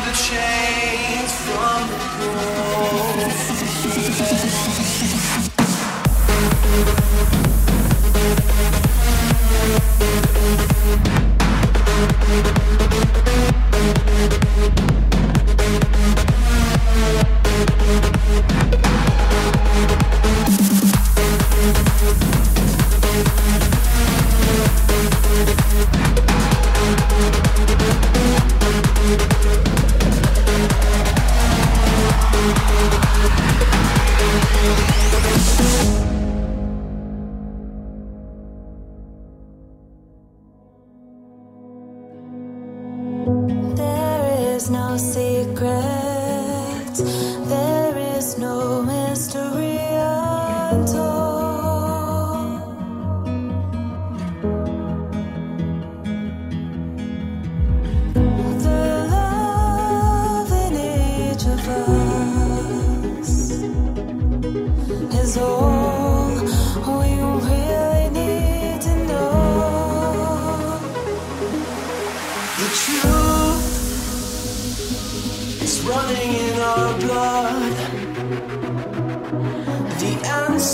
the chains, from the ropes.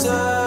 Answers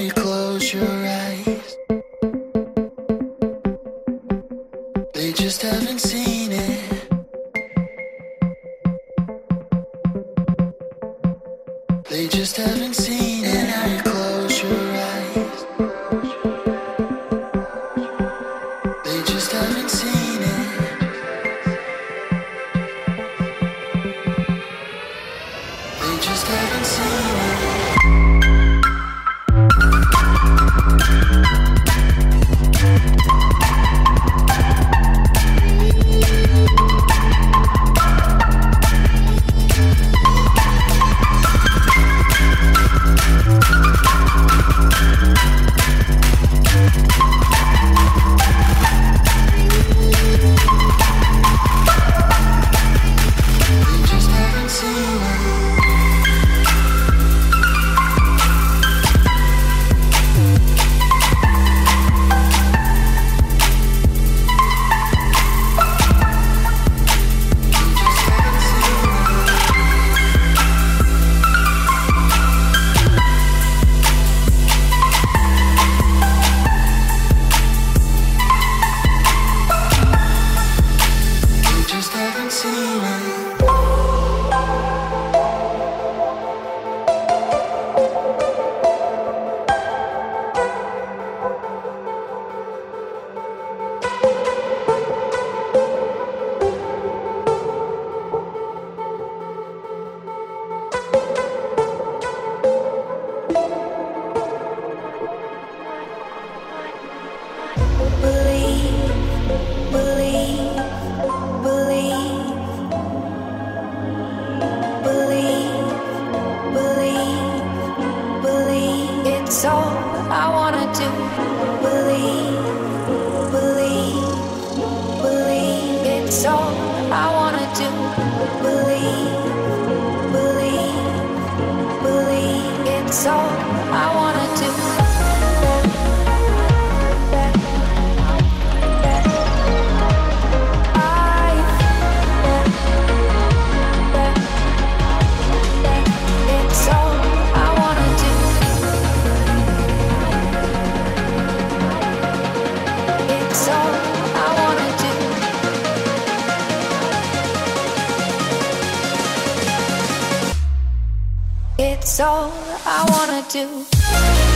you close your eyes It's all I wanna do. Believe, believe, believe. It's all I wanna do. Believe, believe, believe. It's all. all I wanna do.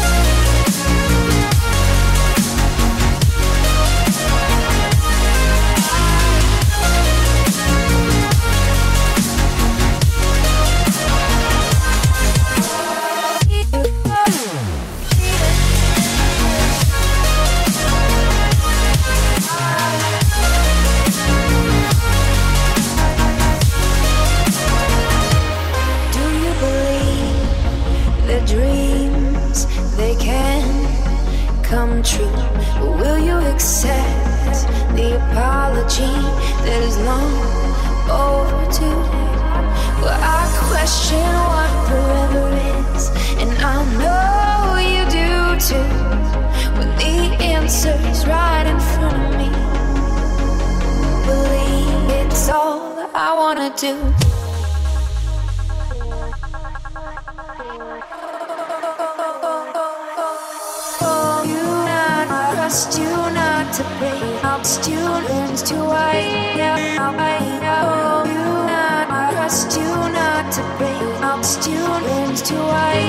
Bye. accept the apology that is long overdue. Well, I question what forever is, and I know you do too. When the answer's right in front of me, believe it's all I wanna do. to why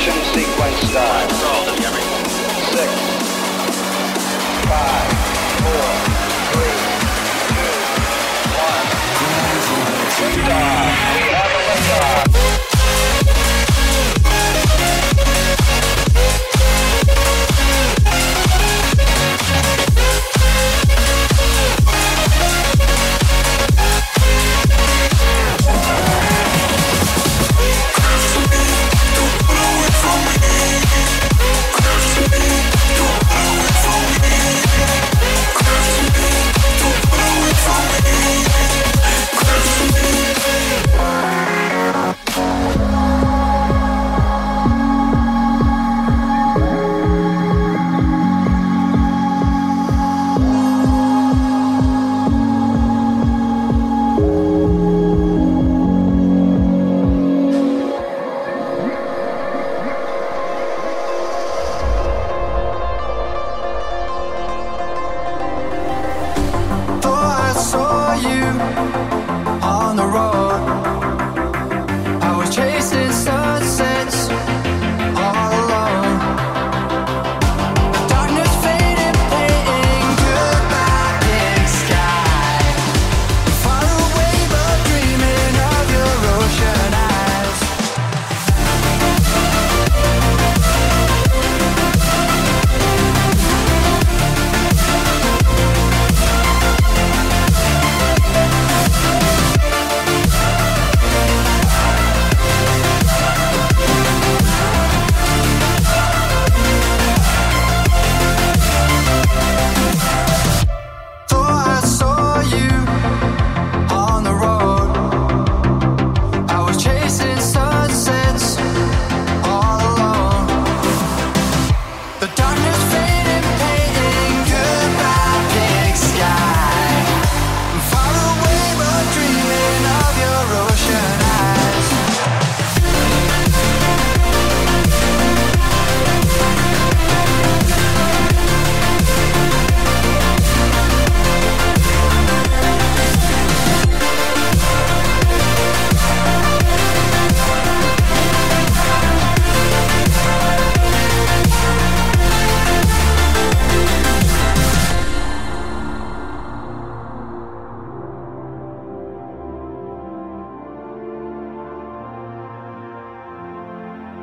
ignition sequence start. 6, 5, 4,